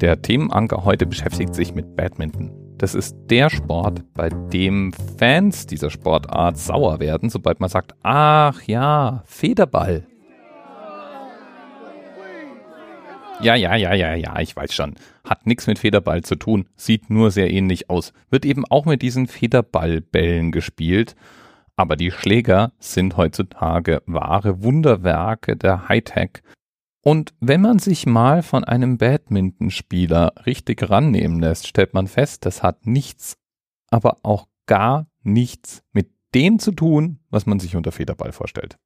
Der Themenanker heute beschäftigt sich mit Badminton. Das ist der Sport, bei dem Fans dieser Sportart sauer werden, sobald man sagt, ach ja, Federball. Ja, ja, ja, ja, ja, ich weiß schon. Hat nichts mit Federball zu tun, sieht nur sehr ähnlich aus. Wird eben auch mit diesen Federballbällen gespielt. Aber die Schläger sind heutzutage wahre Wunderwerke der Hightech und wenn man sich mal von einem Badmintonspieler richtig rannehmen lässt, stellt man fest, das hat nichts, aber auch gar nichts mit dem zu tun, was man sich unter Federball vorstellt.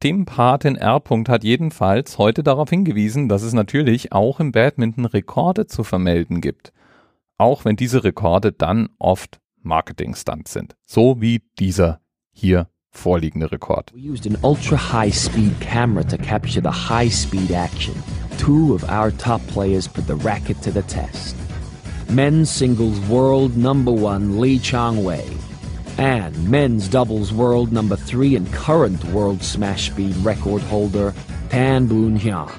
Tim Patin R. hat jedenfalls heute darauf hingewiesen, dass es natürlich auch im Badminton Rekorde zu vermelden gibt. Auch wenn diese Rekorde dann oft Marketing-Stunts sind. So wie dieser hier vorliegende Rekord. We used an ultra high speed camera to capture the high speed action. Two of our top players put the racket to the test. Men's singles world number one Lee Chong Wei and men's doubles world number three and current world smash speed record holder Tan Boon Hyang.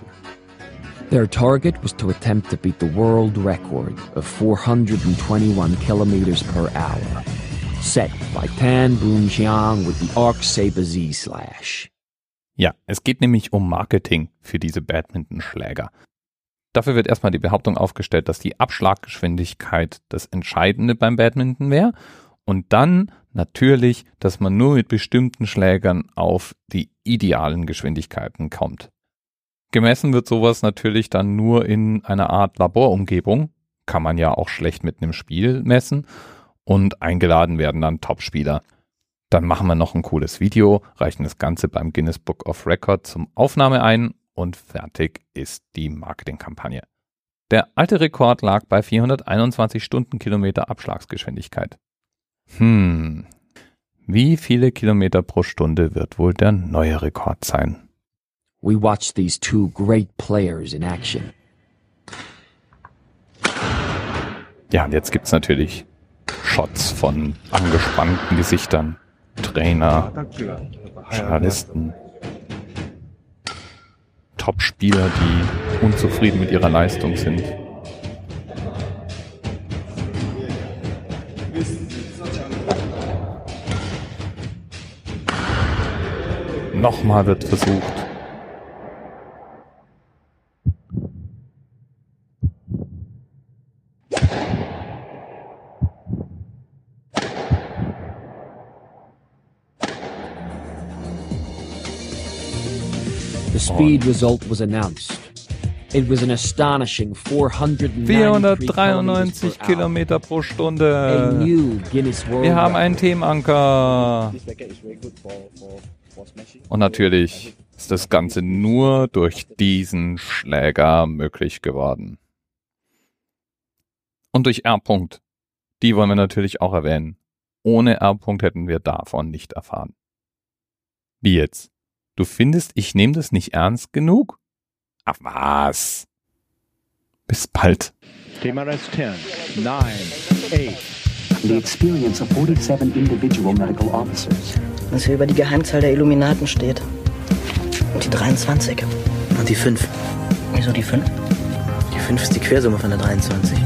Their target was to attempt to beat the world record of 421 kilometers per hour set by Tan Boon Xiang with the Arc Saber Z Slash. Ja, es geht nämlich um Marketing für diese Badminton-Schläger. Dafür wird erstmal die Behauptung aufgestellt, dass die Abschlaggeschwindigkeit das Entscheidende beim Badminton wäre und dann natürlich, dass man nur mit bestimmten Schlägern auf die idealen Geschwindigkeiten kommt. Gemessen wird sowas natürlich dann nur in einer Art Laborumgebung, kann man ja auch schlecht mit einem Spiel messen und eingeladen werden dann Topspieler. Dann machen wir noch ein cooles Video, reichen das Ganze beim Guinness Book of Record zum Aufnahme ein und fertig ist die Marketingkampagne. Der alte Rekord lag bei 421 Stundenkilometer Abschlagsgeschwindigkeit. Hm, wie viele Kilometer pro Stunde wird wohl der neue Rekord sein? We watched these two great players in action. Ja, und jetzt gibt's natürlich Shots von angespannten Gesichtern, Trainer, Journalisten, Top-Spieler, die unzufrieden mit ihrer Leistung sind. Nochmal wird versucht. Speed result was announced. It was an astonishing 493 Kilometer pro Stunde. Wir haben einen Themenanker. Und natürlich ist das Ganze nur durch diesen Schläger möglich geworden. Und durch R. -Punkt. Die wollen wir natürlich auch erwähnen. Ohne R. -Punkt hätten wir davon nicht erfahren. Wie jetzt? Du findest, ich nehme das nicht ernst genug? Ach was. Bis bald. TMRS 10, 9, 8. The experience of 47 individual medical officers. Was hier über die Geheimzahl der Illuminaten steht. Und die 23. Und die 5. Wieso die 5? Die 5 ist die Quersumme von der 23.